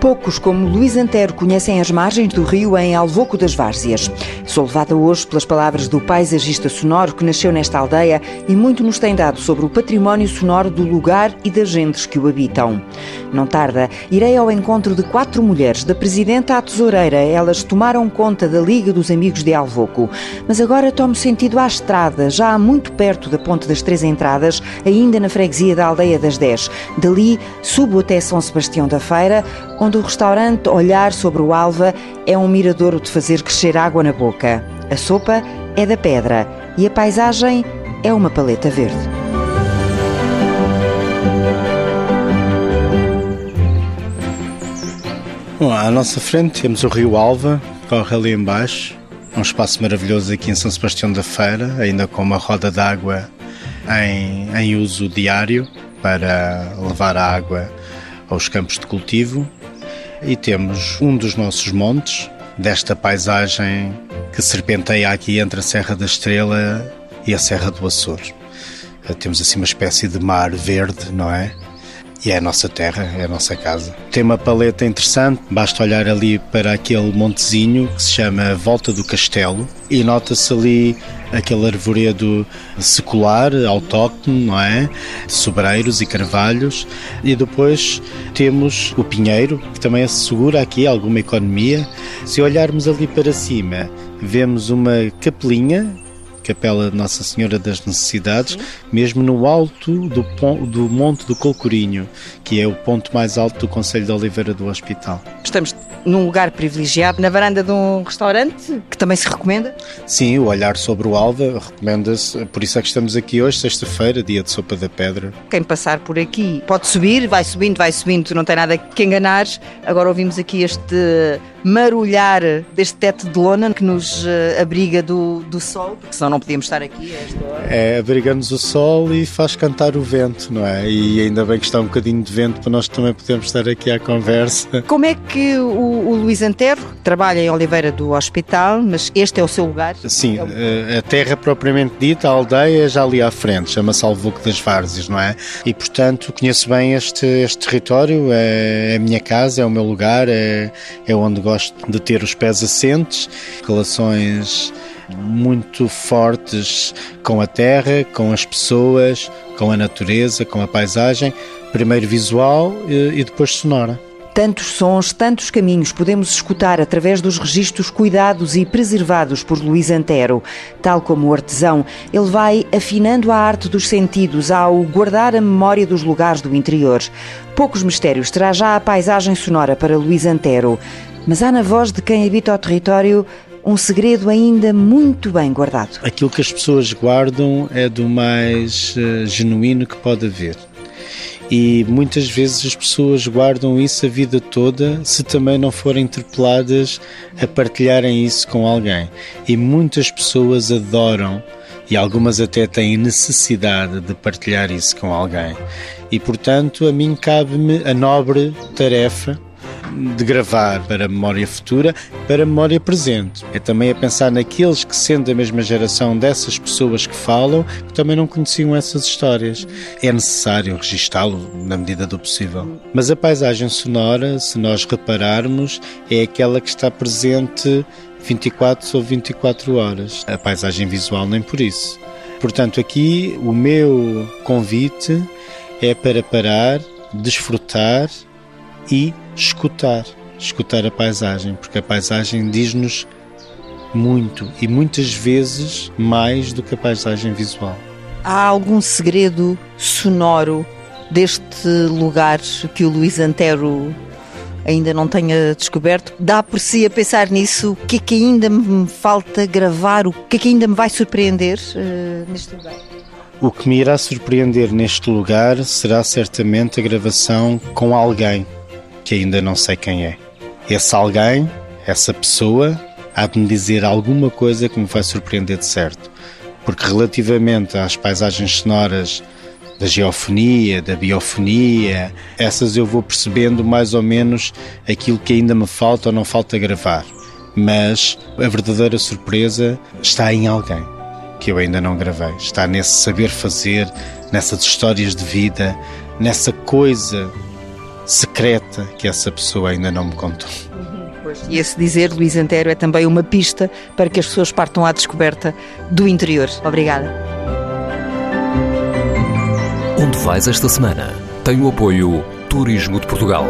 Poucos, como Luís Antero, conhecem as margens do rio em Alvoco das Várzeas. Sou levada hoje pelas palavras do paisagista sonoro que nasceu nesta aldeia e muito nos tem dado sobre o património sonoro do lugar e das gentes que o habitam. Não tarda, irei ao encontro de quatro mulheres, da presidenta à tesoureira. Elas tomaram conta da Liga dos Amigos de Alvoco. Mas agora tomo sentido à estrada, já muito perto da Ponte das Três Entradas, ainda na freguesia da Aldeia das Dez. Dali subo até São Sebastião da Feira, onde o restaurante Olhar sobre o Alva é um miradouro de fazer crescer água na boca. A sopa é da pedra e a paisagem é uma paleta verde. Bom, à nossa frente temos o Rio Alva, corre ali embaixo, um espaço maravilhoso aqui em São Sebastião da Feira, ainda com uma roda d'água em, em uso diário para levar a água aos campos de cultivo e temos um dos nossos montes, desta paisagem que serpenteia aqui entre a Serra da Estrela e a Serra do Açor. Eh, temos assim uma espécie de mar verde, não é? E é a nossa terra, é a nossa casa. Tem uma paleta interessante, basta olhar ali para aquele montezinho que se chama Volta do Castelo e nota-se ali aquele arvoredo secular, autóctone, não é? De sobreiros e carvalhos. E depois temos o pinheiro, que também assegura aqui alguma economia. Se olharmos ali para cima, vemos uma capelinha Capela Nossa Senhora das Necessidades, Sim. mesmo no alto do, do Monte do Colcorinho, que é o ponto mais alto do Conselho de Oliveira do Hospital. Estamos num lugar privilegiado, na varanda de um restaurante, que também se recomenda? Sim, o olhar sobre o Alva recomenda-se, por isso é que estamos aqui hoje, sexta-feira, dia de Sopa da Pedra. Quem passar por aqui pode subir, vai subindo, vai subindo, não tem nada que enganar. Agora ouvimos aqui este marulhar deste teto de lona que nos eh, abriga do, do sol, porque senão não podíamos estar aqui a esta hora. É, abriga-nos o sol e faz cantar o vento, não é? E ainda bem que está um bocadinho de vento para nós também podermos estar aqui à conversa. Como é que o o, Luís Antero trabalha em Oliveira do Hospital, mas este é o seu lugar? Sim, é a terra propriamente dita, a aldeia, é já ali à frente, chama-se Alvoco das Várzeas, não é? E, portanto, conheço bem este, este território, é, é, a minha casa, é o meu lugar, é, é onde gosto de ter os pés assentes, relações muito fortes com a terra, com as pessoas, com a natureza, com a paisagem, primeiro visual e depois sonora. Tantos sons, tantos caminhos podemos escutar através dos registros cuidados e preservados por Luís Antero. Tal como o artesão, ele vai afinando a arte dos sentidos ao guardar a memória dos lugares do interior. Poucos mistérios terá já a paisagem sonora para Luís Antero, mas há na voz de quem habita o território um segredo ainda muito bem guardado. Aquilo que as pessoas guardam é do mais uh, genuíno que pode haver. E muitas vezes as pessoas guardam isso a vida toda se também não forem interpeladas a partilharem isso com alguém. E muitas pessoas adoram e algumas até têm necessidade de partilhar isso com alguém. E portanto, a mim cabe-me a nobre tarefa de gravar para a memória futura, para a memória presente. É também a pensar naqueles que, sendo da mesma geração dessas pessoas que falam, que também não conheciam essas histórias. É necessário registá-lo na medida do possível. Mas a paisagem sonora, se nós repararmos, é aquela que está presente 24 sobre 24 horas. A paisagem visual nem por isso. Portanto, aqui o meu convite é para parar, desfrutar e escutar, escutar a paisagem, porque a paisagem diz-nos muito e muitas vezes mais do que a paisagem visual. Há algum segredo sonoro deste lugar que o Luís Antero ainda não tenha descoberto? Dá por si a pensar nisso? O que é que ainda me falta gravar? O que é que ainda me vai surpreender uh, neste lugar? O que me irá surpreender neste lugar será certamente a gravação com alguém que ainda não sei quem é. Esse alguém, essa pessoa, há de me dizer alguma coisa que me vai surpreender de certo. Porque relativamente às paisagens sonoras da geofonia, da biofonia, essas eu vou percebendo mais ou menos aquilo que ainda me falta ou não falta gravar. Mas a verdadeira surpresa está em alguém que eu ainda não gravei. Está nesse saber fazer, nessas histórias de vida, nessa coisa secreta que essa pessoa ainda não me contou. E esse dizer, Luís Antero, é também uma pista para que as pessoas partam à descoberta do interior. Obrigada. Onde vais esta semana? Tem o apoio Turismo de Portugal.